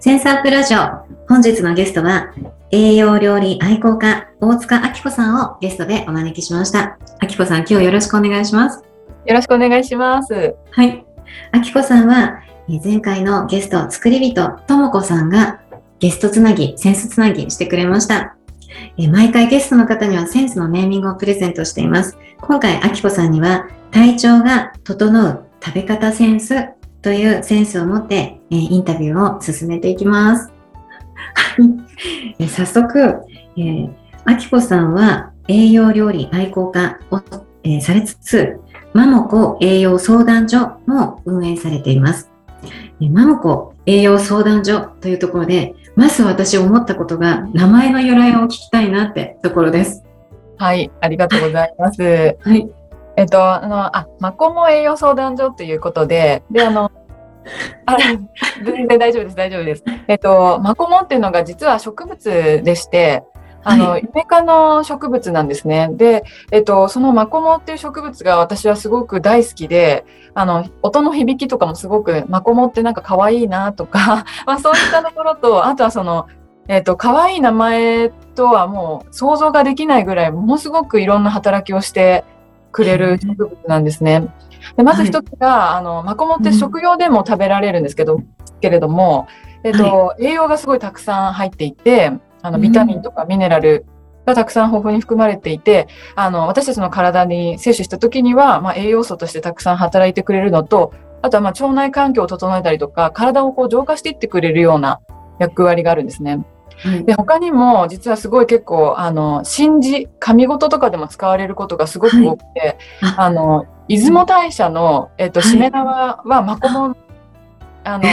センサープラジオ。本日のゲストは、栄養料理愛好家、大塚明子さんをゲストでお招きしました。明子さん、今日よろしくお願いします。よろしくお願いします。はい。明子さんは、えー前回のゲスト、作り人、ともこさんがゲストつなぎ、センスつなぎしてくれました。えー毎回ゲストの方にはセンスのネーミングをプレゼントしています。今回、明子さんには、体調が整う食べ方センスというセンスを持って、えーインタビューを進めていきます。え ー早速、えー、あきこさんは栄養料理愛好家を、えーされつつ、マモコ栄養相談所も運営されています。えーマモコ栄養相談所というところで、まず私思ったことが名前の由来を聞きたいなってところです。はい、ありがとうございます。はい。えっと、あの、あ、マコモ栄養相談所ということで、で、あの、あ全然大丈夫です、大丈夫です。えっと、マコモっていうのが実は植物でして、あの、はイネ科の植物なんですね。で、えっと、そのマコモっていう植物が私はすごく大好きで、あの、音の響きとかもすごく、マコモってなんか可愛いなとか、まあそういったところと、あとはその、えっと、可愛い名前とはもう想像ができないぐらい、ものすごくいろんな働きをしてくれる植物なんですね。でまず一つが、あの、マコモって食用でも食べられるんですけど、けれども、えっと、栄養がすごいたくさん入っていて、あの、ビタミンとかミネラルがたくさん豊富に含まれていて、あの、私たちの体に摂取した時には、まあ、栄養素としてたくさん働いてくれるのと、あとはまあ腸内環境を整えたりとか、体をこう浄化していってくれるような役割があるんですね。はい。で、他にも実はすごい結構、あの、神事、神事とかでも使われることがすごく多くて、あ。あの、出雲大社の、えっと、はい。しめ縄はマコモ、あの、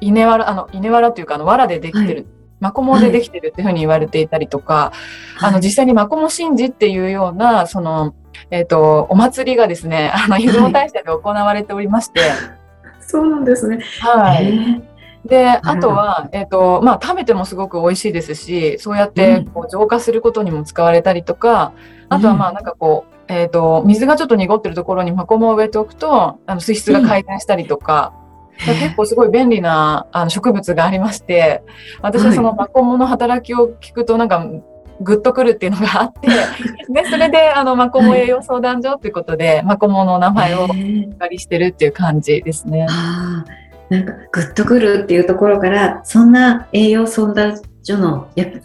稲わら、あの、稲わらというか、あの、藁でできてる、マコモでできてるっていうふうに言われていたりとか、あの、実際にマコモ神事っていうような、その、えっと、お祭りがですね、あの、出雲大社で行われておりまして、そうなんですね。はい。い。で、あとは、えっ、と、まあ、食べてもすごく美味しいですし、そうやってこう浄化することにも使われたりとか、あとはまあ、なんかこう、えっ、と、水がちょっと濁ってるところにマコモを植えておくと、あの、水質が改善したりとか、結構すごい便利なあの植物がありまして、私はそのマコモの働きを聞くとなんか、グッとくるっていうのがあって、で、それで、あの、マコモ栄養相談所っていうことで、マコモの名前をお借りしてるっていう感じですね。なんかグッとくるっていうところから、そんな栄養相談所の役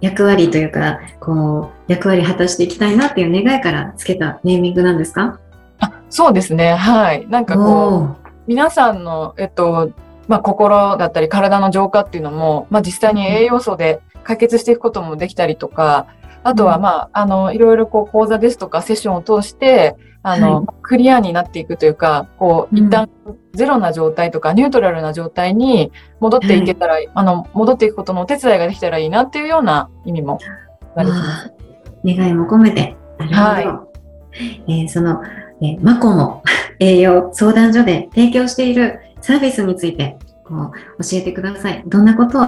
役割というか、こう、役割果たしていきたいなっていう願いからつけたネーミングなんですか？あそうですね。はい。なんかこう、皆さんの、えっと、まあ、心だったり体の浄化っていうのも、まあ、実際に栄養素で解決していくこともできたりとか、あとは、うんまあ、あの、いろいろこう講座ですとかセッションを通して、あの、はいクリアになっていくというか、こう、うん一旦ゼロな状態とかニュートラルな状態に戻っていけたら、あの、戻っていくことのお手伝いができたらいいなっていうような意味もます。願いも込めて。はえーその、えーマコモ 栄養相談所で提供しているサービスについて、こう、教えてください。どんなことを、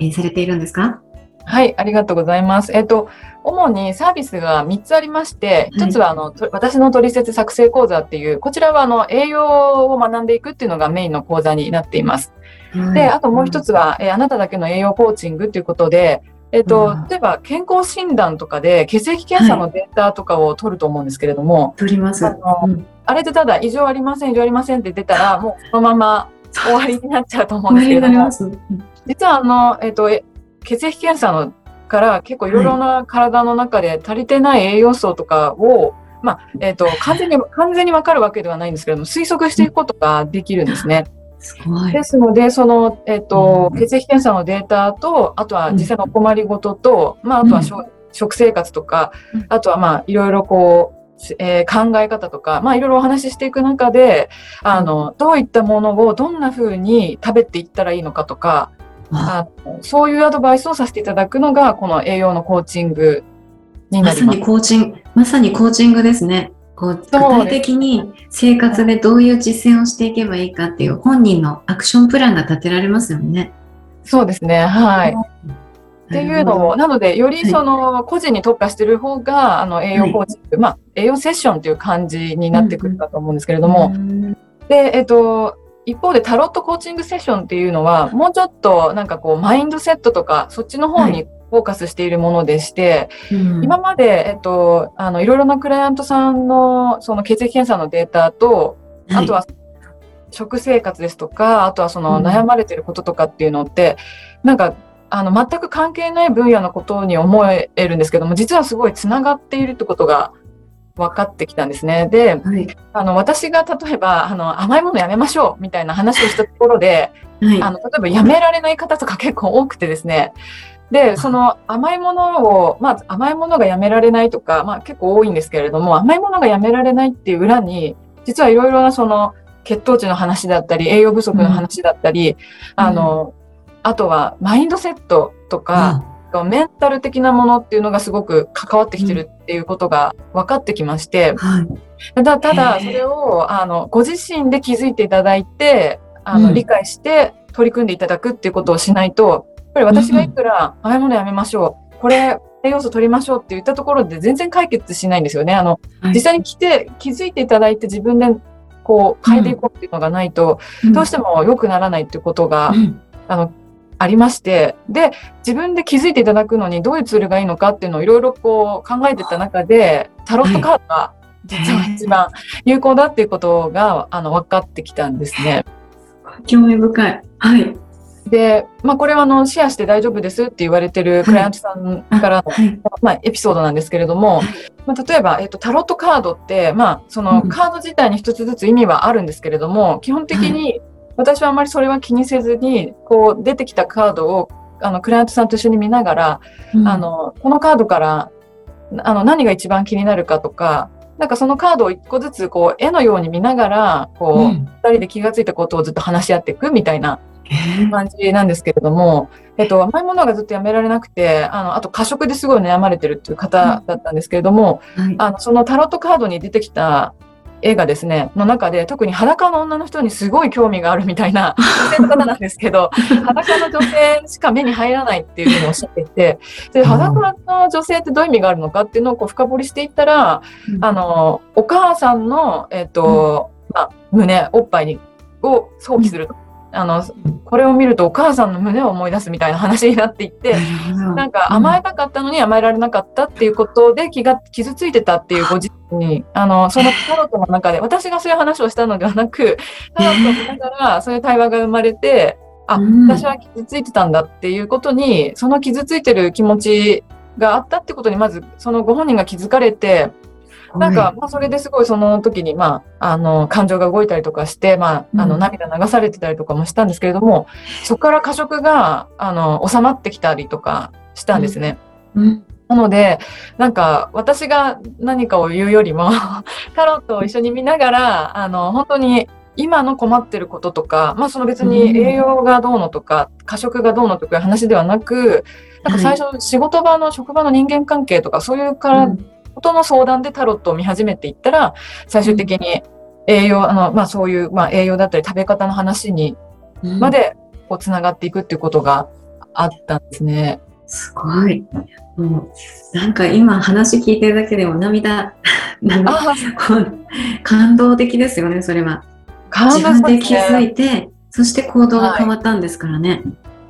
えーされているんですか？はい、ありがとうございます。えっと、主にサービスが3つありまして、1つはあの、と私の取説作成講座っていう、こちらはあの、栄養を学んでいくっていうのがメインの講座になっています。で、あともう一つは、えーあなただけの栄養コーチングということで、えっとうん、例えば健康診断とかで血液検査のデータとかを取ると思うんですけれども、取ります。あのうん。あれでただ異常ありません、異常ありませんって出たら、もうそのまま終わりになっちゃうと思うんですけれども、実はあの、えっと、え血液検査のから結構いろいろな体の中で足りてない栄養素とかを、まあ、えっ、と、完全に、完全にわかるわけではないんですけれども、推測していくことができるんですね。すごい。ですので、その、えっ、と、うん血液検査のデータと、あとは実際のお困りごとと、まあ、あとはしょ食生活とかうん、あとはまあ、いろいろこう、えー考え方とか、まあ、いろいろお話ししていく中で、あの、どういったものをどんな風に食べていったらいいのかとか、あそういうアドバイスをさせていただくのが、この栄養のコーチングになりますまさに。コーチング、まさにコーチングですね。こう具体的に生活でどういう実践をしていけばいいかっていう本人のアクションプランが立てられますよね。そうですね。はい。っていうのを、を、なので、よりその個人に特化してる方が、あの栄養コーチング、まあ、栄養セッションという感じになってくるかと思うんですけれども、うんで、えっと、一方でタロットコーチングセッションっていうのは、もうちょっとなんかこう、マインドセットとか、そっちの方はにフォーカスしているものでして、うん。今まで、えっと、あの、いろいろなクライアントさんの、その血液検査のデータと、あとは、食生活ですとか、あとはそのうん。悩まれてることとかっていうのって、なんか、あの、全く関係ない分野のことに思えるんですけども、実はすごいつながっているってことが分かってきたんですね。で、はい。あの、私が例えば、あの、甘いものやめましょうみたいな話をしたところで、はい。あの、例えばやめられない方とか結構多くてですね。で、その甘いものを、まあ甘いものがやめられないとか、まあ結構多いんですけれども、甘いものがやめられないっていう裏に、実はいろいろなその血糖値の話だったり、栄養不足の話だったり、あの、あとはマインドセットとか、メンタル的なものっていうのがすごく関わってきてるっていうことが分かってきまして、はい。ただ、それを、あの、ご自身で気づいていただいて、あの、うん。理解して取り組んでいただくっていうことをしないと、やっぱり私がいくら、甘いものやめましょう、これ、栄養素取りましょうって言ったところで全然解決しないんですよね。あの、はい。実際に来て、気づいていただいて自分で、こう、変えていこうっていうのがないと、どうしても良くならないっていうことが、うん。あの、ありまして、で、自分で気づいていただくのにどういうツールがいいのかっていうのをいろいろこう考えてた中で、タロットカードが実は一番有効だっていうことが、あの、分かってきたんですね。興味深い。はい。で、まあ、これはあの、シェアして大丈夫ですって言われてるクライアントさんからの、はい。まあ、エピソードなんですけれども、まあ、例えば、えっと、タロットカードって、まあ、そのうんカード自体に一つずつ意味はあるんですけれども、基本的に私はあまりそれは気にせずに、こう、出てきたカードを、あの、クライアントさんと一緒に見ながら、うん。あ、の、このカードから、あの、何が一番気になるかとか、なんかそのカードを一個ずつ、こう、絵のように見ながら、こう、二、うん。人で気がついたことをずっと話し合っていくみたいな感じなんですけれども、えっと、甘いものがずっとやめられなくて、あの、あと過食ですごい悩まれてるっていう方だったんですけれども、はい。あの、そのタロットカードに出てきた絵がですね、の中で、特に裸の女の人にすごい興味があるみたいな女性の方なんですけど、裸の女性しか目に入らないっていうふうにおっしゃっていて、で、うん裸の女性ってどういう意味があるのかっていうのをこう深掘りしていったら、うんあの、お母さんの、えっ、と、まあ、胸、おっぱいに、を想起すると。あの、これを見るとお母さんの胸を思い出すみたいな話になっていって、なんか甘えたかったのに甘えられなかったっていうことで気が傷ついてたっていうご自身に、あの、そのタロットの中で、私がそういう話をしたのではなく、タロットを見ながらそういう対話が生まれて、あ、うん。私は傷ついてたんだっていうことに、その傷ついてる気持ちがあったってことに、まずそのご本人が気づかれて、なんか、まあ、それですごいその時に、まあ、あの、感情が動いたりとかして、まあ、あの、うん涙流されてたりとかもしたんですけれども、そこから過食が、あの、収まってきたりとかしたんですね。うん。なので、なんか、私が何かを言うよりも、タロットを一緒に見ながら、あの、本当に、今の困ってることとか、まあその別に栄養がどうのとか、過食がどうのとかいう話ではなく、なんか最初仕事場の職場の人間関係とかそういうからことの相談でタロットを見始めていったら、最終的に栄養、あの、まあそういう、まあ栄養だったり食べ方の話にうんまで、こう、つながっていくっていうことがあったんですね。すごい。もう、なんか今話聞いてるだけでも涙、涙あこう感動的ですよね、それは。あ、自分で気いづいて、そして行動が変わったんですからね。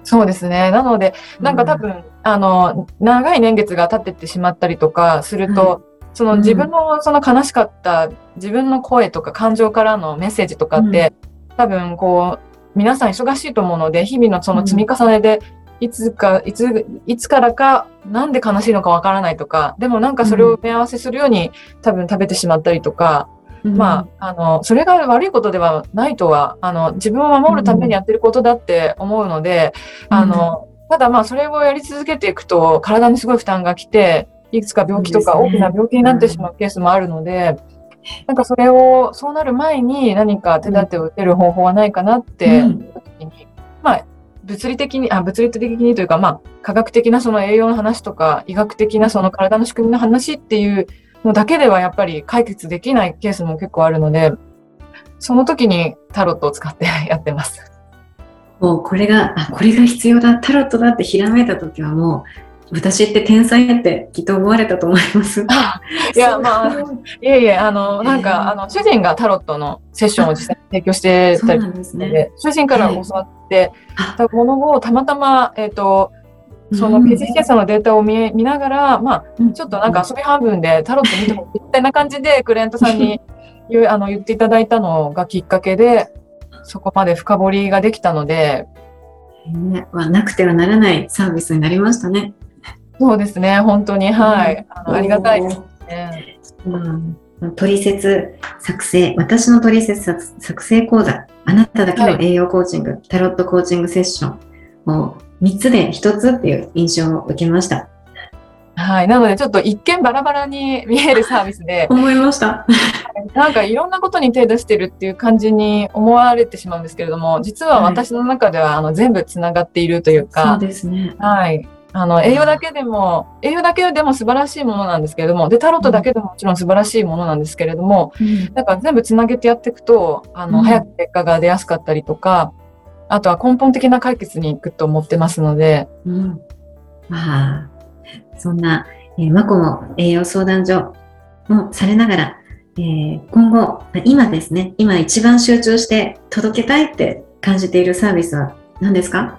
そうですね。なので、なんか多分、あの、長い年月が経ってってしまったりとかすると、そのうん。自分のその悲しかった自分の声とか感情からのメッセージとかって、多分こう、皆さん忙しいと思うので、日々のその積み重ねで、いつか、いつ、いつからか、なんで悲しいのかわからないとか、でもなんかそれを埋め合わせするように、多分食べてしまったりとか、まあ、あの、それが悪いことではないとは、あの、自分を守るためにやってることだって思うので、うん。あの、ただまあ、それをやり続けていくと、体にすごい負担が来て、いくつか病気とか大きな病気になってしまうケースもあるので、なんかそれを、そうなる前に何か手立てを打てる方法はないかなって、うん。まあ、物理的に、あ、物理的にというか、まあ、科学的なその栄養の話とか、医学的なその体の仕組みの話っていうのだけではやっぱり解決できないケースも結構あるので、その時にタロットを使って やってます。もうこれが、あ、これが必要だ、タロットだってひらめいた時はもう、私って天才ってきっと思われたと思います。いや、まあ、いえいえ、あの、なんえか、ー。あの、主人がタロットのセッションを実際に提供してたりなんですね。で、主人から教わってあ。たものをたまたま、えっ、と、そのうん血液検査のデータを見見ながら、まあ、ちょっとなんか遊び半分でタロット見てもみたいな感じでクライアントさんに言うあの言っていただいたのがきっかけで、そこまで深掘りができたので、ね。まあなくてはならないサービスになりましたね。そうですね、本当に、はい、あのありがたい。ですね。うん。取説作成、私の取説作作成講座、あなただけの栄養コーチング、タロットコーチングセッション、もう3つで1つっていう印象を受けました。はい、なのでちょっと一見バラバラに見えるサービスで、思いました。なんかいろんなことに手出してるっていう感じに思われてしまうんですけれども、実は私の中ではあの全部つながっているというそうか、ですね。はい。あの、栄養だけでも、栄養だけでも素晴らしいものなんですけれども、で、タロットだけでももちろん素晴らしいものなんですけれども、なんか全部つなげてやっていくと、あの、うん早く結果が出やすかったりとか、あとは根本的な解決に行くと思ってますので、うん。まあ、そんな、えー、マコも栄養相談所もされながら、えー今後、今ですね、今一番集中して届けたいって感じているサービスは何ですか？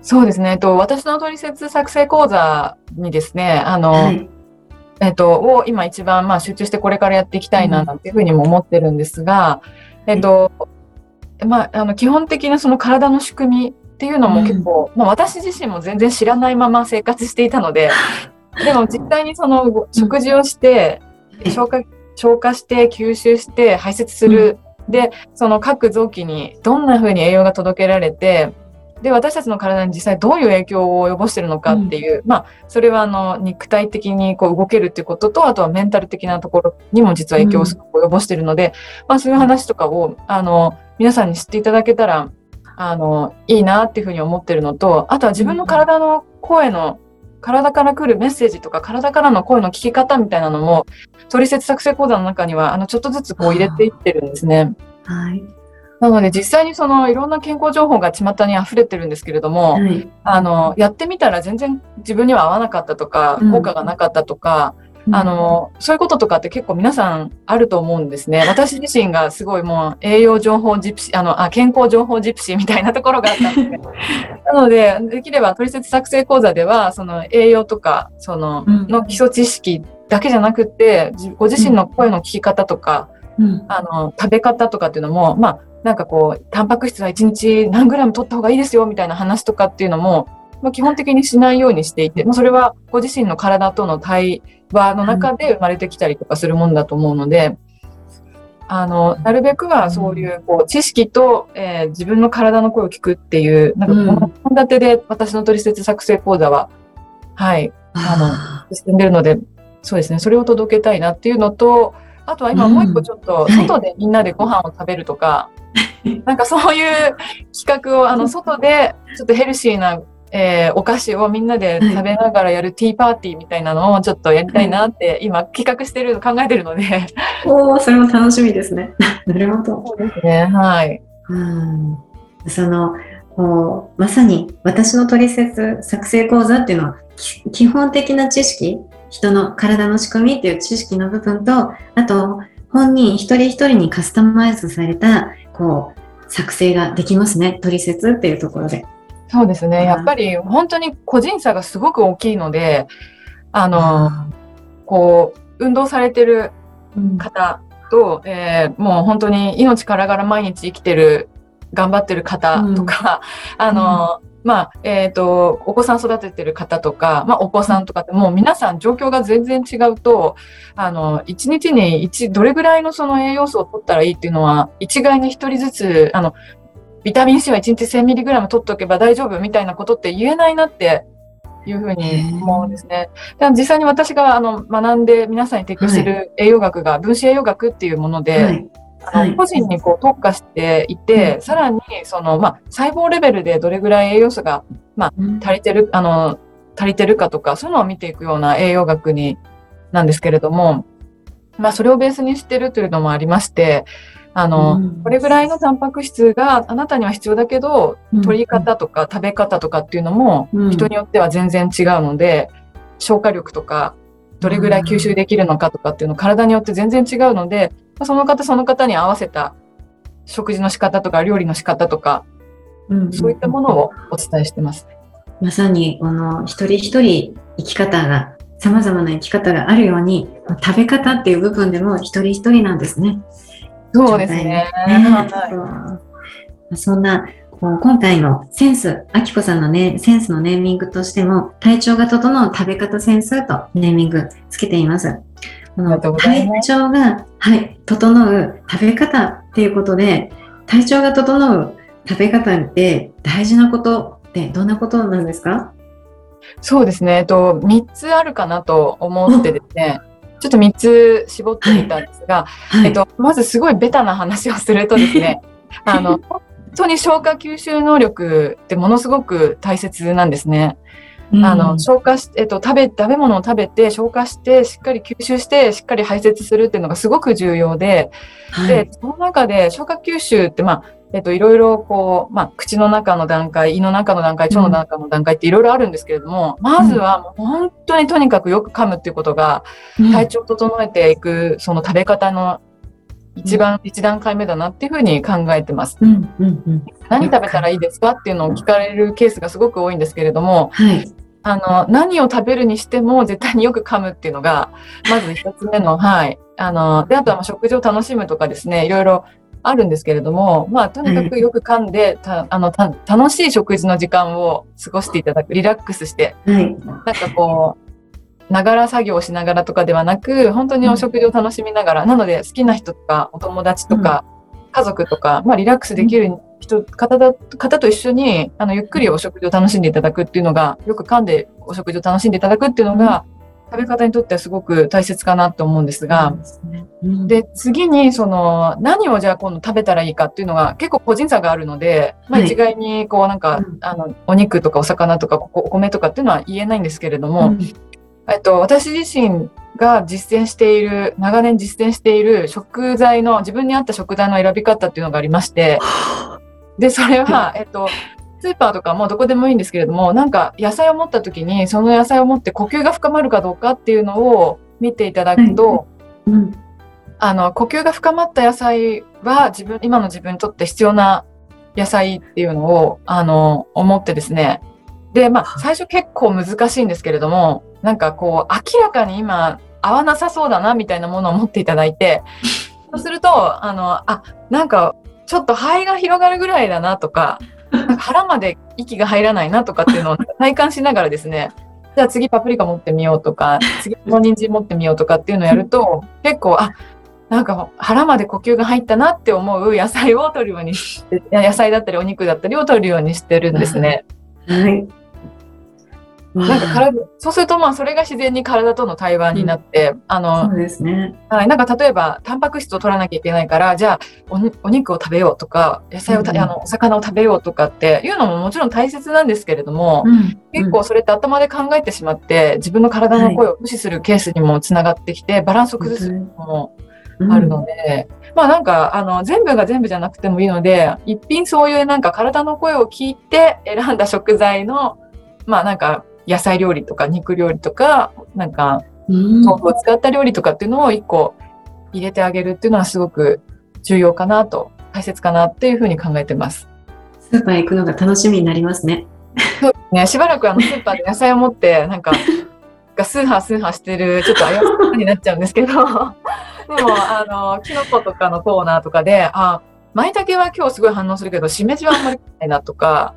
そうですね、えっと、私の取説作成講座にですね、あの、はい。えっと、を今一番まあ集中してこれからやっていきたいななんていうふうにも思ってるんですが、えっと、まあ、あの、基本的なその体の仕組みっていうのも結構、まあ私自身も全然知らないまま生活していたので、でも実際にそのご食事をして、消化、消化して吸収して排泄する。で、その各臓器にどんな風に栄養が届けられて、で、私たちの体に実際どういう影響を及ぼしてるのかっていう、まあ、それはあの、肉体的にこう動けるっていうことと、あとはメンタル的なところにも実は影響を及ぼしてるので、まあ、そういう話とかを、あの、皆さんに知っていただけたら、あの、いいなっていうふうに思ってるのと、あとは自分の体の声の、体から来るメッセージとか、体からの声の聞き方みたいなのも、取説作成講座の中には、あの、ちょっとずつこう入れていってるんですね。はい。なので実際にそのいろんな健康情報が巷に溢れてるんですけれども、はい。あの、やってみたら全然自分には合わなかったとかうん、効果がなかったとか、あの、そういうこととかって結構皆さんあると思うんですね。私自身がすごいもう栄養情報ジプシー、あの、あ、健康情報ジプシーみたいなところがあったので、なので、できれば取説作成講座では、その栄養とか、その、うんの基礎知識だけじゃなくて、じご自身の声の聞き方とか、うん。あの、食べ方とかっていうのも、まあ、なんかこう、タンパク質は1日何グラム取った方がいいですよ、みたいな話とかっていうのも、まあ、基本的にしないようにしていて、まあ、それはご自身の体との対話の中で生まれてきたりとかするもんだと思うので、あの、なるべくはそういう、こう、知識と、えー自分の体の声を聞くっていう、なんかこの本立てで私の取説作成講座は、はい、あ進んでるので、そうですね、それを届けたいなっていうのと、あとは今もう一個ちょっと、はい。外でみんなでご飯を食べるとか、なんかそういう企画を、あの、外でちょっとヘルシーな、えーお菓子をみんなで食べながらやるティーパーティーみたいなのをちょっとやりたいなって今企画してる、考えてるので。ーおー、それも楽しみですね。なるほど。そうですね、はい。うんその、こうまさに私の取説作成講座っていうのは、き基本的な知識、人の体の仕組みっていう知識の部分と、あと、本人一人一人にカスタマイズされた、こう、作成ができますね。取説っていうところで。そうですね。うん。やっぱり本当に個人差がすごく大きいので、あの、こう、運動されてるうん。方と、えーもう本当に命からがら毎日生きてる頑張ってる方とか、うん、あの、まあ、えっ、ー、と、お子さん育ててる方とか、まあ、お子さんとかってもう皆さん状況が全然違うと、あの、一日に一、どれぐらいのその栄養素を取ったらいいっていうのは、一概に一人ずつ、あの、ビタミン C は1日 1000mg 取っておけば大丈夫みたいなことって言えないなっていうふうに思うんですね。で実際に私があの学んで皆さんに提供してい。る栄養学が分子栄養学っていうもので、はい。あの個人にこう特化していて、さらにその、まあ、細胞レベルでどれぐらい栄養素が、まあ、足りてる、あの、足りてるかとか、そういうのを見ていくような栄養学に、なんですけれども、まあ、それをベースにしてるというのもありまして、あの、これぐらいのタンパク質があなたには必要だけど、取り方とか食べ方とかっていうのも人によっては全然違うので、消化力とか、どれぐらい吸収できるのかとかっていうの体によって全然違うので、その方その方に合わせた食事の仕方とか料理の仕方とか、うん、そういったものをお伝えしてます。まさに、この一人一人生き方が、様々な生き方があるように、食べ方っていう部分でも一人一人なんですね。そうですね。ねはい、そんな、今回のセンス、あきこさんのね、センスのネーミングとしても、体調が整う食べ方センスとネーミングつけています。この体調が、はい、整う食べ方っていうことで、体調が整う食べ方って大事なことってどんなことなんですか？そうですね、えっと、3つあるかなと思ってですね、ちょっと3つ絞ってみたんですが、はいはい、えっと、まずすごいベタな話をするとですね、あの、本当に消化吸収能力ってものすごく大切なんですね。あの、消化し、えっと、食べ、食べ物を食べて、消化して、しっかり吸収して、しっかり排泄するっていうのがすごく重要で、はい、で、その中で消化吸収って、まあ、えっと、いろいろこう、まあ、口の中の段階、胃の中の段階、腸の中の段階っていろいろあるんですけれども、うん、まずはもう本当にとにかくよく噛むっていうことが、体調を整えていく、その食べ方の一番、一段階目だなっていうふうに考えてます。うんうんうん、何食べたらいいですかっていうのを聞かれるケースがすごく多いんですけれども、はい、あの、何を食べるにしても絶対によく噛むっていうのが、まず一つ目の、はい。あの、で、あとは食事を楽しむとかですね、いろいろあるんですけれども、まあ、とにかくよく噛んで、たあの楽しい食事の時間を過ごしていただく、リラックスして、はい、なんかこう、ながら作業をしながらとかではなく、本当にお食事を楽しみながら、なので好きな人とか、お友達とか、家族とか、まあ、リラックスできる人、方だ、方と一緒に、あの、ゆっくりお食事を楽しんでいただくっていうのが、よく噛んでお食事を楽しんでいただくっていうのが、食べ方にとってはすごく大切かなと思うんですが、で、次に、その、何をじゃあ今度食べたらいいかっていうのが結構個人差があるので、まあ一概に、こうなんか、あの、お肉とかお魚とかお米とかっていうのは言えないんですけれども、えっと、私自身が実践している、長年実践している食材の、自分に合った食材の選び方っていうのがありまして、で、それは、えっと、スーパーとかもどこでもいいんですけれども、なんか野菜を持った時に、その野菜を持って呼吸が深まるかどうかっていうのを見ていただくと、うん、あの、呼吸が深まった野菜は自分、今の自分にとって必要な野菜っていうのを、あの、思ってですね。で、まあ、最初結構難しいんですけれども、なんかこう、明らかに今、合わなさそうだな、みたいなものを持っていただいて、そうすると、あの、あ、なんか、ちょっと肺が広がるぐらいだなとか、なんか腹まで息が入らないなとかっていうのを 体感しながらですね、じゃあ次パプリカ持ってみようとか、次も人参持ってみようとかっていうのをやると、結構、あ、なんか腹まで呼吸が入ったなって思う野菜を取るようにして、野菜だったりお肉だったりを取るようにしてるんですね。はい。なんか体、そうするとまあそれが自然に体との対話になって、うん、あの、そうですね。はい、なんか例えば、タンパク質を取らなきゃいけないから、じゃあお、お肉を食べようとか、野菜を、うん、あの、お魚を食べようとかっていうのももちろん大切なんですけれども、うん、結構それって頭で考えてしまって、自分の体の声を無視するケースにもつながってきて、バランスを崩すのもあるので、まあなんか、あの、全部が全部じゃなくてもいいので、一品そういうなんか体の声を聞いて選んだ食材の、まあなんか、野菜料理とか肉料理とか、なんか、豆腐を使った料理とかっていうのを一個入れてあげるっていうのはすごく重要かなと、大切かなっていうふうに考えてます。スーパー行くのが楽しみになりますね。そうですね。しばらくあのスーパーで野菜を持って、なんか、がスーハースーハーしてる、ちょっと怪しさになっちゃうんですけど、でも、あの、キノコとかのコーナーとかで、あ、舞茸は今日すごい反応するけど、しめじはあんまりないなとか、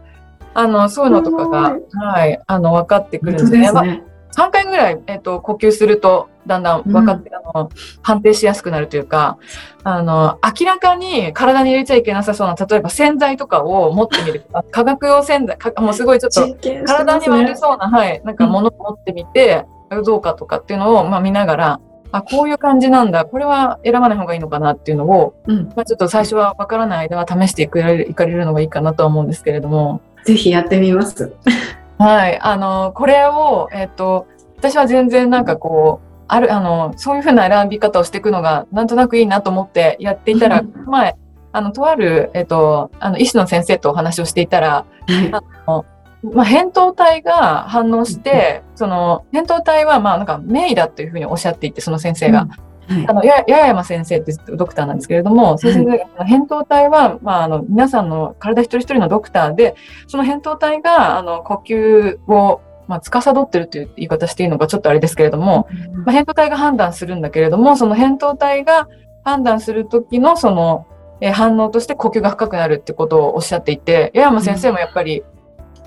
あの、そういうのとかが、はい、あの、分かってくるんですね。まあね。3回ぐらい、えっと、呼吸すると、だんだん分かって、あの、判定しやすくなるというか、あの、明らかに体に入れちゃいけなさそうな、例えば洗剤とかを持ってみるとか、化学用洗剤、かもうすごいちょっと、体に悪そうな、はい、なんか物を持ってみて、どうかとかっていうのを、まあ見ながら、あ、こういう感じなんだ、これは選ばない方がいいのかなっていうのを、うん。まあちょっと最初は分からない間は試していかれるいかれるのがいいかなとは思うんですけれども、ぜひやってみます。はい、あの、これを、えっと、私は全然なんかこう、ある、あの、そういうふうな選び方をしていくのが、なんとなくいいなと思ってやっていたら、う ん前、あの、とある、えっと、あの、医師の先生とお話をしていたら、はい。まあ、扁桃体が反応して、その、扁桃体は、まあ、なんか、名医だというふうにおっしゃっていて、その先生が。はいあ。の、や、や山先生ってドクターなんですけれども、その先生が、扁桃体は、まあ、あの、皆さんの体一人一人のドクターで、その扁桃体が、あの、呼吸を、まあ、司ってるという言い方していいのかちょっとあれですけれども、まあ、扁桃体が判断するんだけれども、その扁桃体が判断する時のその、えー反応として呼吸が深くなるってことをおっしゃっていて、矢山先生もやっぱり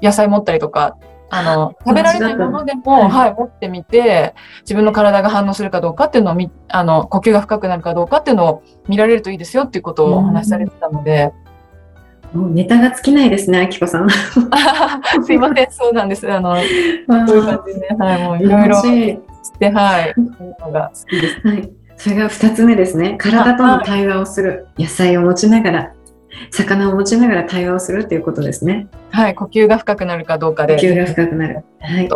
野菜持ったりとか、あの、食べられないものでも、はいはい、持ってみて、自分の体が反応するかどうかっていうのを見、あの、呼吸が深くなるかどうかっていうのを見られるといいですよっていうことをお話しされてたので、もうネタが尽きないですね、あきこさん。すいません、そうなんです。あの、こういう感じで、はい、もういろいろ楽して、はい、そういうのが好きです。はい。それが二つ目ですね。体との対話をする。野菜を持ちながら、魚を持ちながら対話をするっていうことですね。はい、呼吸が深くなるかどうかで。呼吸が深くなる。はい。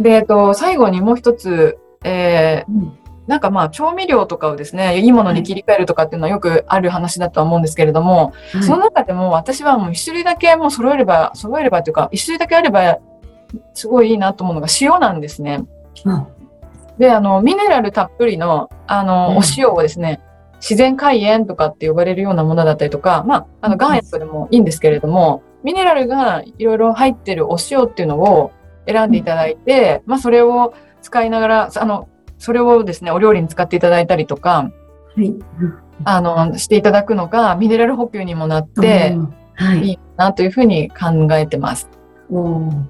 で、えっと、最後にもう一つ、えーうんなんかまあ調味料とかをですね、いいものに切り替えるとかっていうのはよくある話だとは思うんですけれども、はいその中でも私はもう一種類だけもう揃えれば、揃えればというか、一種類だけあればすごいいいなと思うのが塩なんですね。うんで、あの、ミネラルたっぷりの、あの、うんお塩をですね、自然海塩とかって呼ばれるようなものだったりとか、まあ、あの、岩塩とかでもいいんですけれども、ミネラルがいろいろ入ってるお塩っていうのを選んでいただいて、まあ、それを使いながら、あの、それをですね、お料理に使っていただいたりとか、はい。うんあの、していただくのが、ミネラル補給にもなって、うんはいい。いなというふうに考えてます。おー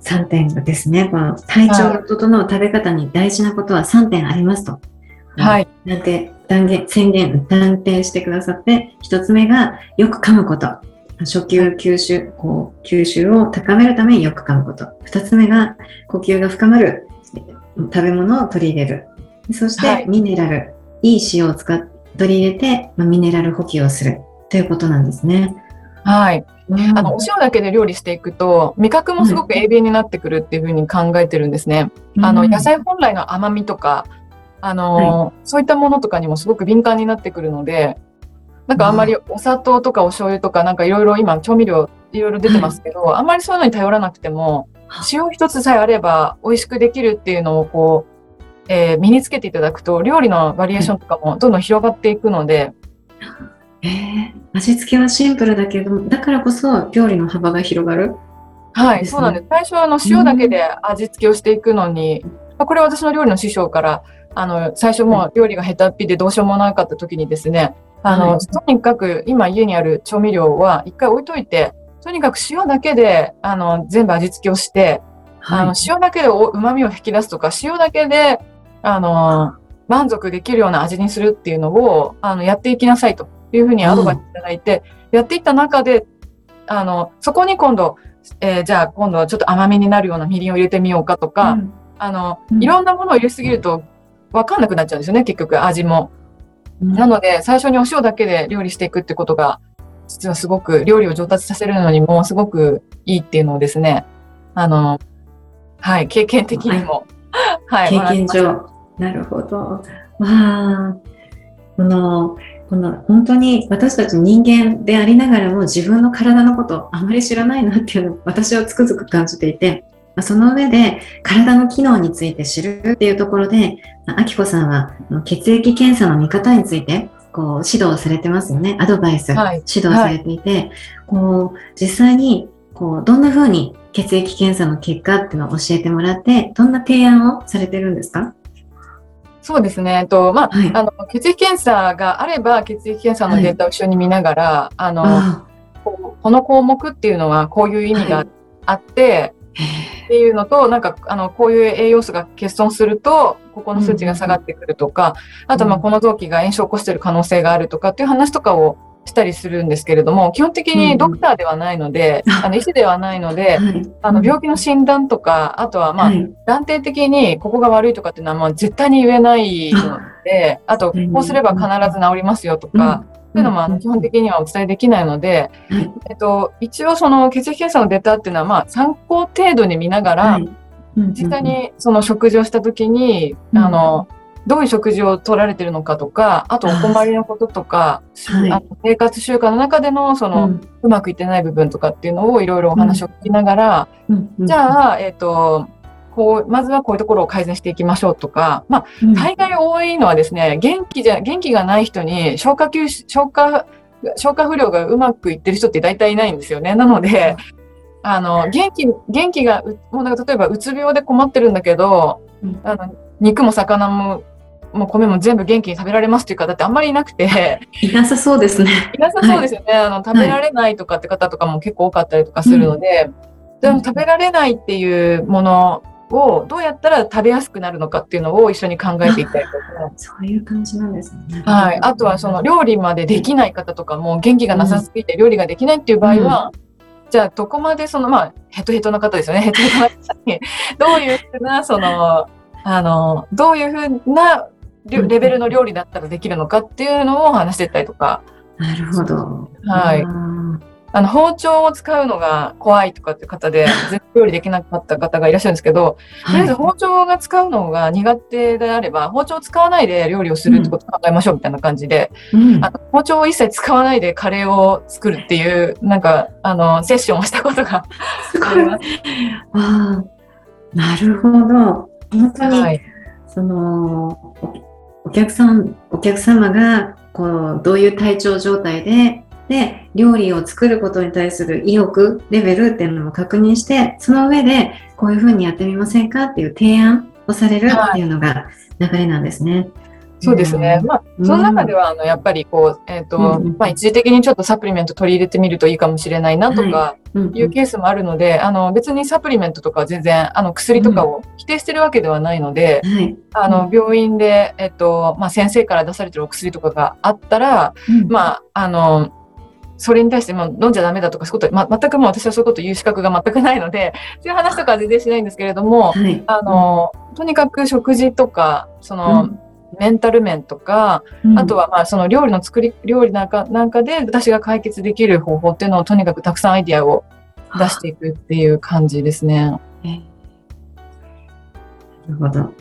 3点がですね、この体調が整う食べ方に大事なことは3点ありますと。はい。なんて断言、宣言、断定してくださって、1つ目がよく噛むこと。初級吸収、こう、吸収を高めるためによく噛むこと。2つ目が呼吸が深まる食べ物を取り入れる。そして、はいミネラル、いい塩を使っ取り入れて、まあ、ミネラル補給をするということなんですね。はい。うんあの、お塩だけで料理していくと、味覚もすごく鋭敏になってくるっていうふうに考えてるんですね。あの、うん野菜本来の甘みとか、あの、そういったものとかにもすごく敏感になってくるので、なんかあんまりお砂糖とかお醤油とかなんかいろいろ今調味料いろいろ出てますけど、あんまりそういうのに頼らなくても、塩一つさえあれば美味しくできるっていうのをこう、えー身につけていただくと、料理のバリエーションとかもどんどん広がっていくので、えー味付けはシンプルだけど、だからこそ料理の幅が広がる？はい、ね。そうなんです。最初はあの塩だけで味付けをしていくのに、まあこれは私の料理の師匠から、あの、最初もう料理が下手っぴでどうしようもなかった時にですね、あの、はい。とにかく今家にある調味料は一回置いといて、とにかく塩だけで、あの、全部味付けをして、あの、塩だけでお旨味を引き出すとか、塩だけで、あの、満足できるような味にするっていうのを、あの、やっていきなさいというふうにアドバイスいただいて、やっていった中で、あの、そこに今度、えーじゃあ今度はちょっと甘めになるようなみりんを入れてみようかとか、うん。あの、うん。いろんなものを入れすぎると分かんなくなっちゃうんですよね、結局味も。うんなので、最初にお塩だけで料理していくってことが、実はすごく料理を上達させるのにもすごくいいっていうのをですね、あの、はい、経験的にも、はい、経験上。なるほど。わあ、この、この本当に私たち人間でありながらも自分の体のことあまり知らないなっていうのを私はつくづく感じていて、まあその上で体の機能について知るっていうところで、まああきこさんは血液検査の見方についてこう指導されてますよね。アドバイス、はい。指導されていて、こう実際にこうどんな風に血液検査の結果っていうのを教えてもらって、どんな提案をされてるんですか？そうですね。えっと、まあ、はい。あの、血液検査があれば、血液検査のデータを一緒に見ながら、あの、あこの項目っていうのはこういう意味がはいあって、っていうのと、なんか、あの、こういう栄養素が欠損すると、ここの数値が下がってくるとか、あと、まあ、うん。この臓器が炎症を起こしている可能性があるとかっていう話とかをしたりするんですけれども、基本的うんうん。にドクターではないので、ああの、医師ではないので、はい。あの、病気の診断とか、あとは、まあは、い。断定的にここが悪いとかっていうのは、まあ、絶対に言えないので、あと、うん。こうすれば必ず治りますよとか、いうのもあの基本的にはお伝えできないので、はい。えっと、一応その血液検査のデータっていうのはまあ参考程度に見ながら、はい。うん実際にその食事をした時に、うん。あの、どういう食事を取られてるのかとか、あとお困りのこととか、はい。あの生活習慣の中でのその、うまくいってない部分とかっていうのをいろいろお話を聞きながら、うんうん。じゃあ、えっと、こう、まずはこういうところを改善していきましょうとか、まあ、うん大概多いのはですね、元気じゃ、元気がない人に消化吸収、消化、消化不良がうまくいってる人って大体いないんですよね。なので、あの、元気、元気が、うもうなんか例えばうつ病で困ってるんだけど、うんあの、肉も魚も、もう米も全部元気に食べられますっていう方ってあんまりいなくて、いなさそうですね。いなさそうですよね。あの、食べられないとかって方とかも結構多かったりとかするので、でも食べられないっていうものをどうやったら食べやすくなるのかっていうのを一緒に考えていったりとか、そういう感じなんですね。はい。あとはその料理までできない方とかも元気がなさすぎて料理ができないっていう場合は、じゃあどこまでその、まあ、ヘトヘトな方ですよね。ヘトヘトな方に、どういうふうな、その、あの、どういうふうなレレベルの料理だったらできるのかっていうのを話していったりとか、なるほど。はいあの、包丁を使うのが怖いとかって方で、全然料理できなかった方がいらっしゃるんですけど、とりあえず包丁が使うのが苦手であれば、包丁を使わないで料理をするってことを考えましょうみたいな感じで、うんあの包丁を一切使わないでカレーを作るっていう、なんか、あの、セッションをしたことがすごい。あります。ああ、なるほど。本当に、はい。そのおお客さん、お客様がこうどういう体調状態で、で料理を作ることに対する意欲レベルっていうのも確認して、その上でこういうふうにやってみませんかっていう提案をされるっていうのが流れなんですね。そうですね。まあ、うん。その中では、あの、やっぱりこう、えっ、と、うんうん。まあ、一時的にちょっとサプリメント取り入れてみるといいかもしれないなとか、うんいうケースもあるので、あの、別にサプリメントとかは全然、あの、薬とかを否定してるわけではないので、はい。あの、病院で、えっと、まあ、先生から出されてるお薬とかがあったら、うん。まあ、あの、それに対して、まあ、飲んじゃダメだとか、そういうこと、ま、全くもう私はそういうこと言う資格が全くないので、そういう話とかは全然しないんですけれども、はい。あの、とにかく食事とか、その、メンタル面とか、うん、あとはまあその料理の作り、料理なんかなんかで私が解決できる方法っていうのをとにかくたくさんアイディアを出していくっていう感じですね。えーなるほど。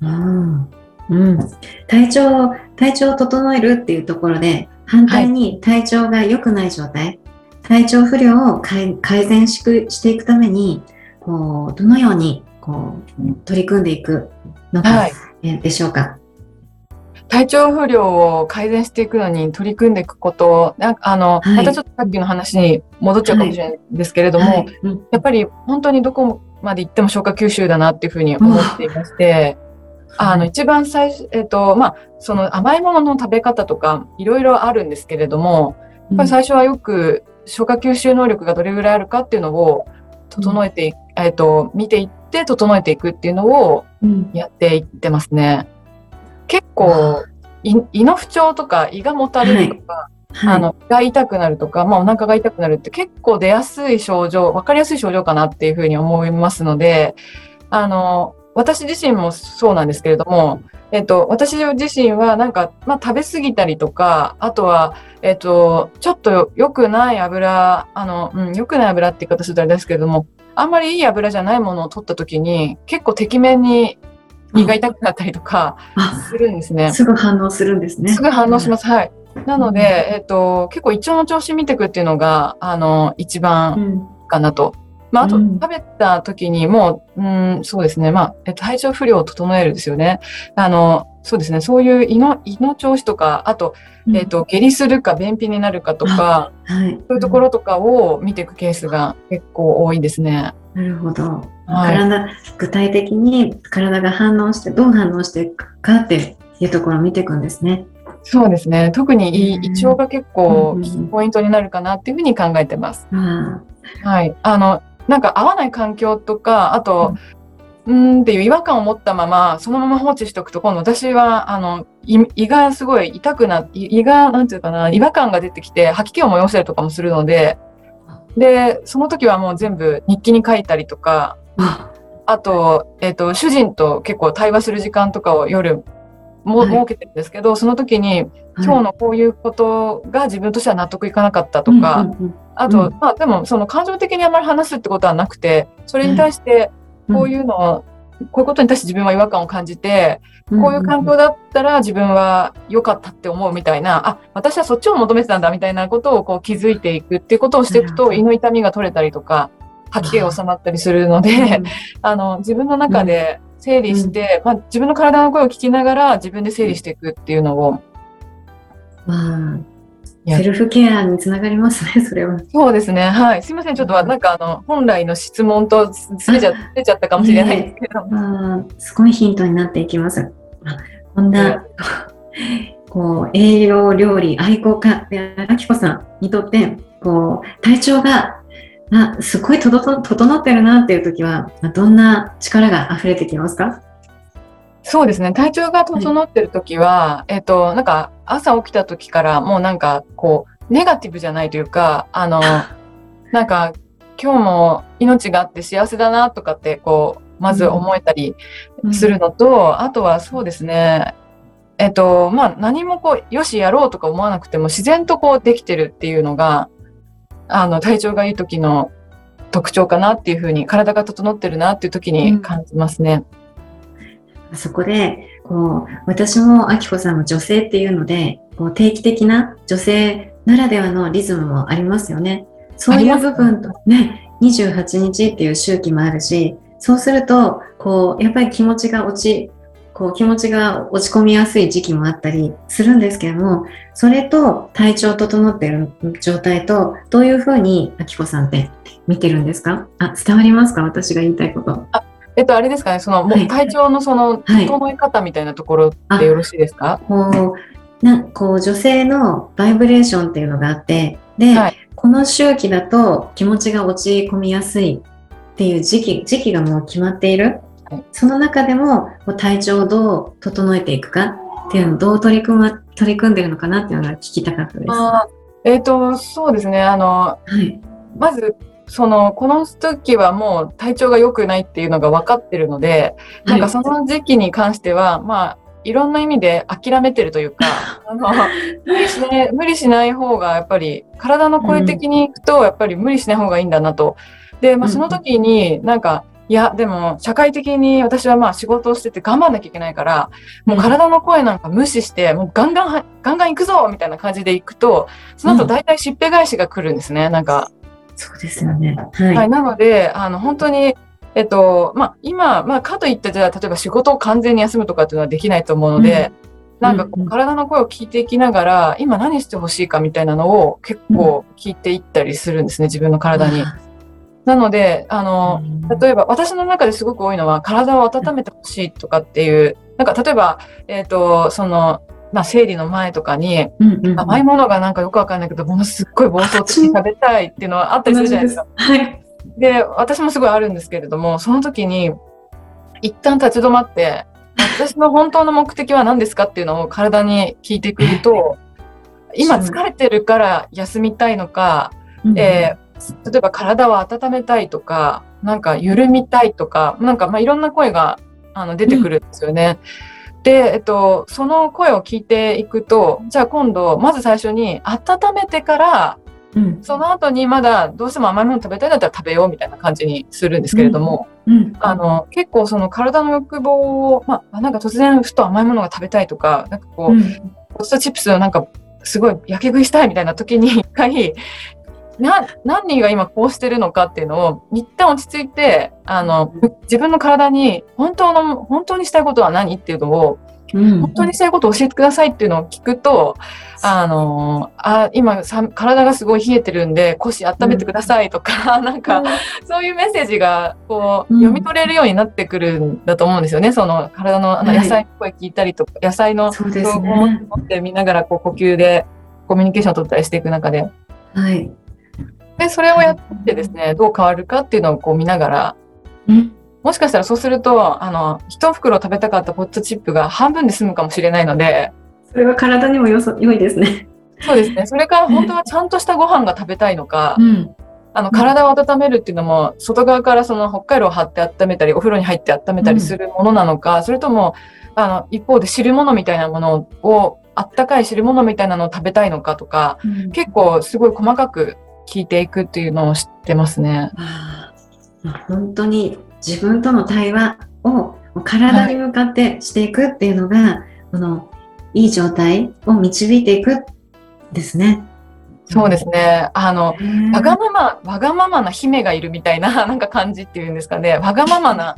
うん。うん。体調、体調を整えるっていうところで、反対に体調が良くない状態、体調不良を改改善しくしていくために、こう、どのように、こう、取り組んでいくのか、はい。えーでしょうか？体調不良を改善していくのに取り組んでいくこと、なんかあの、はいまたちょっとさっきの話に戻っちゃうかもしれないんですけれども、はいうんやっぱり本当にどこまで行っても消化吸収だなっていうふうに思っていまして、あの、一番最初、えっ、と、まあ、その甘いものの食べ方とかいろいろあるんですけれども、やっぱり最初はよく消化吸収能力がどれぐらいあるかっていうのを整えてい、えっ、と、見ていって整えていくっていうのをうん。やっていってますね。結構、い胃の不調とか胃がもたれるとか、はい。あの、胃が痛くなるとか、まあお腹が痛くなるって結構出やすい症状、わかりやすい症状かなっていうふうに思いますので、あの、私自身もそうなんですけれども、えっと、私自身はなんか、まあ食べ過ぎたりとか、あとは、えっと、ちょっと良くない油、あの、うん、良くない油って言い方するとあれですけれども、あんまりいい油じゃないものを取った時に、結構てきめんに胃が痛くなったりとかあ、するんですね。すぐ反応するんですね。すぐ反応します。はい。なので、えっ、と、結構胃腸の調子見ていくっていうのが、あの、一う番ん。かなと。まあ、あと、うん食べた時にもう、うん、そうですね。まあ、えっと、体調不良を整えるですよね。あの、そうですね。そういう胃の、胃の調子とか、あと、えっ、と、下痢するか便秘になるかとか、はい。そういうところとかを見ていくケースが結構多いですね。なるほど。はい体、具体的に体が反応して、どう反応していくかっていうところを見ていくんですね。そうですね。特に胃うん胃腸が結構うんうんうんポイントになるかなっていうふうに考えてます。あはい。あの、なんか合わない環境とか、あと、うーんっていう違和感を持ったまま、そのまま放置しておくと、今度私は、あの、胃胃がすごい痛くな胃胃が、なんていうかな、違和感が出てきて、吐き気を催したりとかもするので、で、その時はもう全部日記に書いたりとか、あ、あと、えっ、と、主人と結構対話する時間とかを夜も、はい。設けてるんですけど、その時に、今日のこういうことが自分としては納得いかなかったとか、あと、うんまあでもその感情的にあまり話すってことはなくて、それに対してこういうのを、こういうことに対して自分は違和感を感じて、こういう環境だったら自分は良かったって思うみたいな、あ、私はそっちを求めてたんだみたいなことをこう気づいていくっていうことをしていくと、胃の痛みが取れたりとか、吐き気が収まったりするので、あの、自分の中で整理して、まあ自分の体の声を聞きながら自分で整理していくっていうのを、まあ、セルフケアにつながりますね、それは。そうですね。はい。すいません。ちょっとなんかあの、本来の質問とずれちゃ、ちゃったかもしれないですけど。まあ、すごいヒントになっていきます。あこんな、こう、栄養料理愛好家で、あきこさんにとって、こう、体調が、あ、すごいとどと整ってるなっていう時は、どんな力が溢れてきますか？そうですね。体調が整ってる時は、えっと、なんか朝起きた時からもうなんかこう、ネガティブじゃないというか、あの、なんか今日も命があって幸せだなとかってこう、まず思えたりするのと、あとはそうですね、えっと、まあ何もこう、よしやろうとか思わなくても自然とこうできてるっていうのが、あの、体調がいい時の特徴かなっていうふうに、体が整ってるなっていう時に感じますね。そこで、こう、私もあきこさんも女性っていうので、こう定期的な女性ならではのリズムもありますよね。そういう部分と、ね、28日っていう周期もあるし、そうすると、こう、やっぱり気持ちが落ち、こう気持ちが落ち込みやすい時期もあったりするんですけども、それと体調整っている状態と、どういうふうにあきこさんって見てるんですか？あ、伝わりますか？私が言いたいこと。えっと、あれですかね、その、もうはい。体調のその、はい。整え方みたいなところでよろしいですか？こう、なこう女性のバイブレーションっていうのがあって、で、はい。この周期だと気持ちが落ち込みやすいっていう時期、時期がもう決まっている。はいその中でも体調をどう整えていくかっていうのをどう取り組ま、取り組んでるのかなっていうのが聞きたかったです。えっと、そうですね、あの、い。まず、その、この時はもう体調が良くないっていうのが分かってるので、なんかその時期に関しては、まあ、いろんな意味で諦めてるというか、あの、無理しない、無理しない方が、やっぱり、体の声的に行くと、やっぱり無理しない方がいいんだなと。で、まあ、うんその時になんか、いや、でも、社会的に私はまあ仕事をしてて頑張んなきゃいけないから、もう体の声なんか無視して、もうガンガンは、ガンガン行くぞみたいな感じで行くと、その後大体しっぺ返しが来るんですね。なんか、そうですよね。はい。はい、なので、あの、本当に、えっと、まあ、今、まあ、かといって、じゃあ、例えば仕事を完全に休むとかっていうのはできないと思うので、なんかこうんううん体の声を聞いていきながら、今何してほしいかみたいなのを結構聞いていったりするんですね、自分の体に。なので、あの、例えば私の中ですごく多いのは、体を温めてほしいとかっていう、なんか例えば、えっと、その、まあ、生理の前とかに、うんうんうん。甘いものがなんかよくわかんないけど、ものすっごい暴走的に食べたいっていうのはあったりするじゃないですか。はい。で、私もすごいあるんですけれども、その時に、一旦立ち止まって、私の本当の目的は何ですかっていうのを体に聞いてくると、今疲れてるから休みたいのか、えー例えば体を温めたいとか、なんか緩みたいとか、なんかまあいろんな声があの出てくるんですよね。で、えっと、その声を聞いていくと、じゃあ今度、まず最初に温めてから、うん。その後にまだどうしても甘いもの食べたいんだったら食べようみたいな感じにするんですけれども、うん。あの、結構その体の欲望を、まあ、なんか突然ふと甘いものが食べたいとか、なんかこう、うん。ポテトチップスをなんかすごい焼け食いしたいみたいな時に一回、な、何人が今こうしてるのかっていうのを一旦落ち着いて、あの、自分の体に本当の、本当にしたいことは何っていうのをうん本当にそういうことを教えてくださいっていうのを聞くと、あの、あ、今さ、体がすごい冷えてるんで、腰温めてくださいとか、なんか、そういうメッセージが、こう、うん読み取れるようになってくるんだと思うんですよね。その、体の、あのはい野菜の声聞いたりとか、野菜の、そうですをね。持って見ながら、こう、呼吸で、コミュニケーションを取ったりしていく中で。はい。で、それをやってですね、どう変わるかっていうのをこう見ながら、うんもしかしたらそうすると、あの、一袋食べたかったポットチップが半分で済むかもしれないので、それは体にもよそ良いですね。そうですね。それから本当はちゃんとしたご飯が食べたいのか、ん。あの、体を温めるっていうのも、外側からその北海道を張って温めたり、お風呂に入って温めたりするものなのか、それとも、あの、一方で汁物みたいなものを、あったかい汁物みたいなのを食べたいのかとか、結構すごい細かく聞いていくっていうのを知ってますね。本当に自分との対話を体に向かってしていくっていうのが、このいい状態を導いていくですね。そうですね。あの、ね。わがまま、わがままな姫がいるみたいな、なんか感じっていうんですかね。わがままな。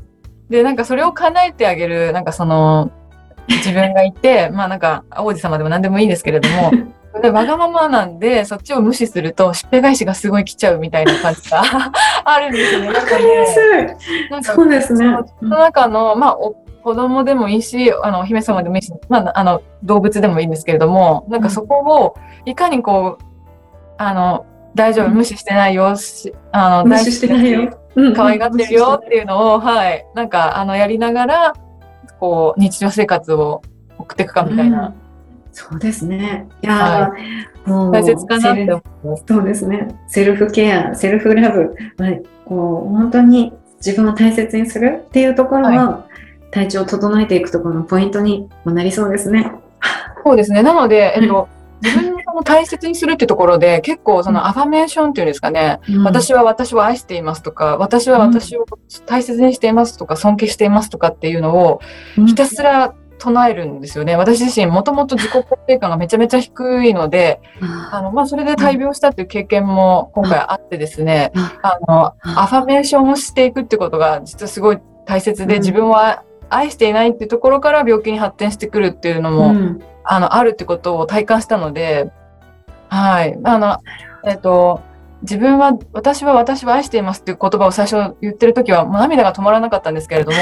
で、なんかそれを叶えてあげる、なんかその、自分がいて、まあなんか、王子様でも何でもいいんですけれども、でわがままなんで、そっちを無視すると、しっぺ返しがすごい来ちゃうみたいな感じが あるんですよね。わかりやすい。なんかそうですね。その中の、まあ、お子供でもいいし、あの、お姫様でもいいし、まあ、あの、動物でもいいんですけれども、なんかそこを、いかにこう、あの、大丈夫、うん無視してないよ、しあの、無視してないよ。うん可愛がってるよっていうのを、はい、なんか、あの、やりながら、こう、日常生活を送っていくかみたいな、うんそうですね。いやー、もう大切かなって思います。そうですね。セルフケア、セルフラブ、まあこう本当に自分を大切にするっていうところは、体調を整えていくところのポイントにもなりそうですね。そうですね。なので、えっと、自分を大切にするってところで、結構そのアファメーションっていうんですかね、私は私を愛していますとか、私は私を大切にしていますとか、尊敬していますとかっていうのをうんひたすら唱えるんですよね。私自身もともと自己肯定感がめちゃめちゃ低いので、ああの、まあ、それで大病したっていう経験も今回あってですね、ああの、アファメーションをしていくってことが実はすごい大切で、うん。自分は愛していないっていうところから病気に発展してくるっていうのも、うん。あの、あるってことを体感したので、はい。あの、えっ、と、自分は、私は私は愛していますっていう言葉を最初言ってる時は、もう涙が止まらなかったんですけれども、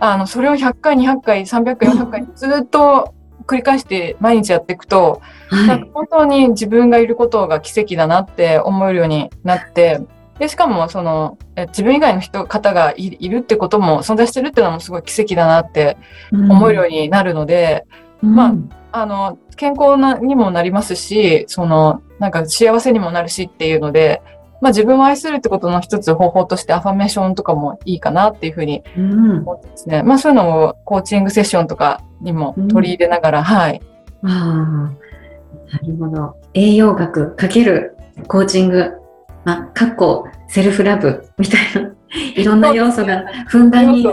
あの、それを100回、200回、300回、400回、ずっと繰り返して毎日やっていくと、はいなんか。本当に自分がいることが奇跡だなって思えるようになって、で、しかも、その、え自分以外の人、方がいいるってことも、存在してるっていうのもすごい奇跡だなって思えるようになるので、まあうんあの、健康なにもなりますし、その、なんか幸せにもなるしっていうので、まあ自分を愛するってことの一つ方法としてアファメーションとかもいいかなっていうふうにうん思ってですね。まあそういうのをコーチングセッションとかにも取り入れながら、はい。ああ、なるほど。栄養学かけるコーチング、まあ、かっこセルフラブみたいな、いろんな要素がふんだんに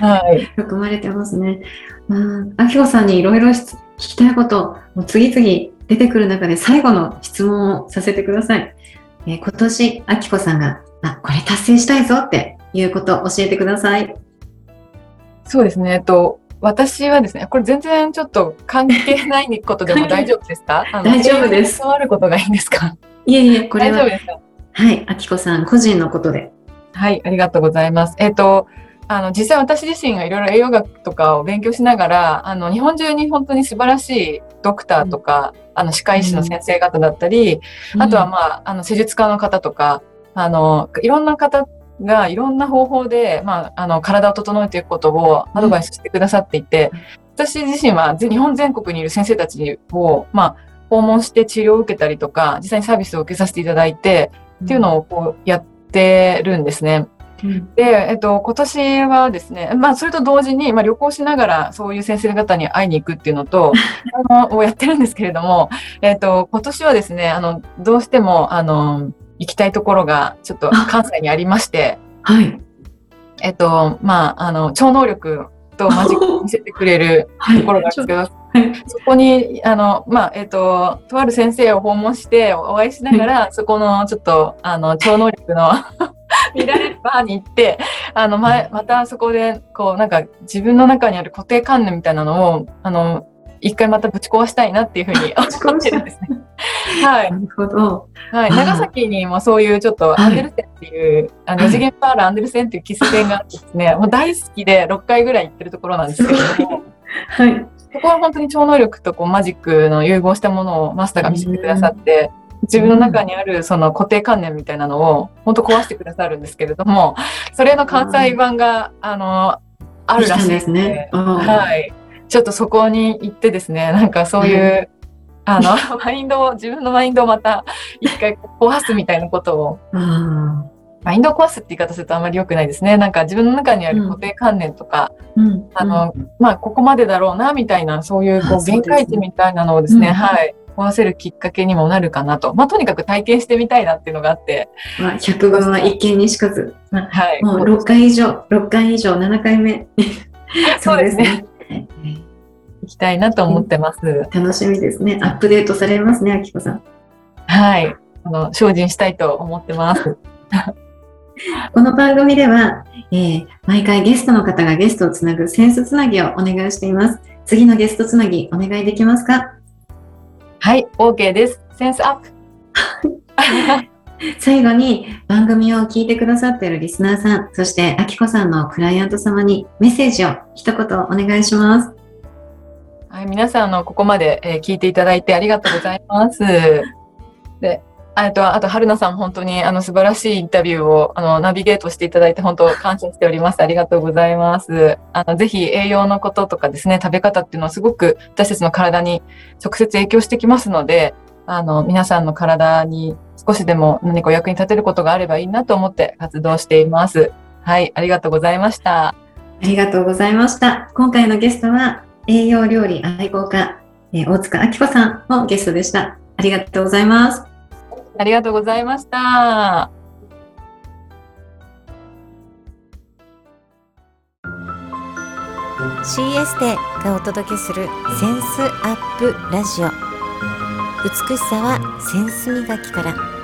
はい。含まれてますね。うん、あきこさんにいろいろ聞きたいこと、もう次々出てくる中で最後の質問をさせてください。えー今年、あきこさんが、あ、これ達成したいぞっていうことを教えてください。そうですね。えっと、私はですね、これ全然ちょっと関係ないことでも大丈夫ですか？大丈夫です触ることがいいんですか？いえいえ、これは大丈夫、ですか？はい、あきこさん個人のことで。はい、ありがとうございます。えっ、と、あの、実際私自身がいろいろ栄養学とかを勉強しながら、あの、日本中に本当に素晴らしいドクターとか、あの、歯科医師の先生方だったり、あとはまあ、あの、施術家の方とか、あの、いろんな方がいろんな方法で、まあ、あの、体を整えていくことをアドバイスしてくださっていて、私自身はぜ日本全国にいる先生たちを、まあ、訪問して治療を受けたりとか、実際にサービスを受けさせていただいて、っていうのをこうやってるんですね。うん。で、えっと、今年はですね、まあ、それと同時に、まあ、旅行しながら、そういう先生方に会いに行くっていうのと、あの、をやってるんですけれども、えっと、今年はですね、あの、どうしても、あの、行きたいところが、ちょっと関西にありまして、はい。えっと、まあ、あの、超能力とマジックを見せてくれる はい。ところがあるんですけど、はい。そこに、あの、まあ、えっ、と、とある先生を訪問してお会いしながら、そこのちょっと、あの、超能力の 見られるバーに行って、あの、前、またそこで、こう、なんか自分の中にある固定観念みたいなのを、あの、一回またぶち壊したいなっていうふうに 思ってるんですね。はい。なるほど。はい。長崎にもそういうちょっとアンデルセンっていう、あの、はい二次元パールアンデルセンっていう喫茶店があってですね、もう大好きで6回ぐらい行ってるところなんですけれども、はい。そこは本当に超能力とこうマジックの融合したものをマスターが見せてくださって、自分の中にあるその固定観念みたいなのを本当壊してくださるんですけれども、それの関西版が、あの、あるらしいですね。ははい。ちょっとそこに行ってですね、なんかそういう、あの、マインドを、自分のマインドをまた一回壊すみたいなことを、あマインドを壊すって言い方するとあんまり良くないですね。なんか自分の中にある固定観念とか、ーうん。あの、まあ、ここまでだろうな、みたいな、そういう、こう、限界値みたいなのをですね、うん。はい、壊せるきっかけにもなるかなと。まあ、とにかく体験してみたいなっていうのがあって、まあ、100分は一見にしかず。まあはい。もう6回以上、6回以上、7回目。そうですね。ね。行きたいなと思ってます。楽しみですね。アップデートされますね、あきこさん。はい。あの、精進したいと思ってます。この番組では、えー毎回ゲストの方がゲストをつなぐセンスつなぎをお願いしています。次のゲストつなぎお願いできますか？はい、OK です。センスアップ。最後に番組を聞いてくださっているリスナーさん、そしてあきこさんのクライアント様にメッセージを一言お願いします。はい、皆さん、あの、ここまで、えー聞いていただいてありがとうございます。で、あと、あと、春菜さん本当に、あの、素晴らしいインタビューを、あの、ナビゲートしていただいて、本当感謝しております。ありがとうございます。あの、ぜひ、栄養のこととかですね、食べ方っていうのはすごく私たちの体に直接影響してきますので、あの、皆さんの体に少しでも何かお役に立てることがあればいいなと思って活動しています。はい、ありがとうございました。ありがとうございました。今回のゲストは栄養料理愛好家、え大塚あきこさんのゲストでした。ありがとうございます。ありがとうございました。CS でがお届けするセンスアップラジオ美しさはセンス磨きから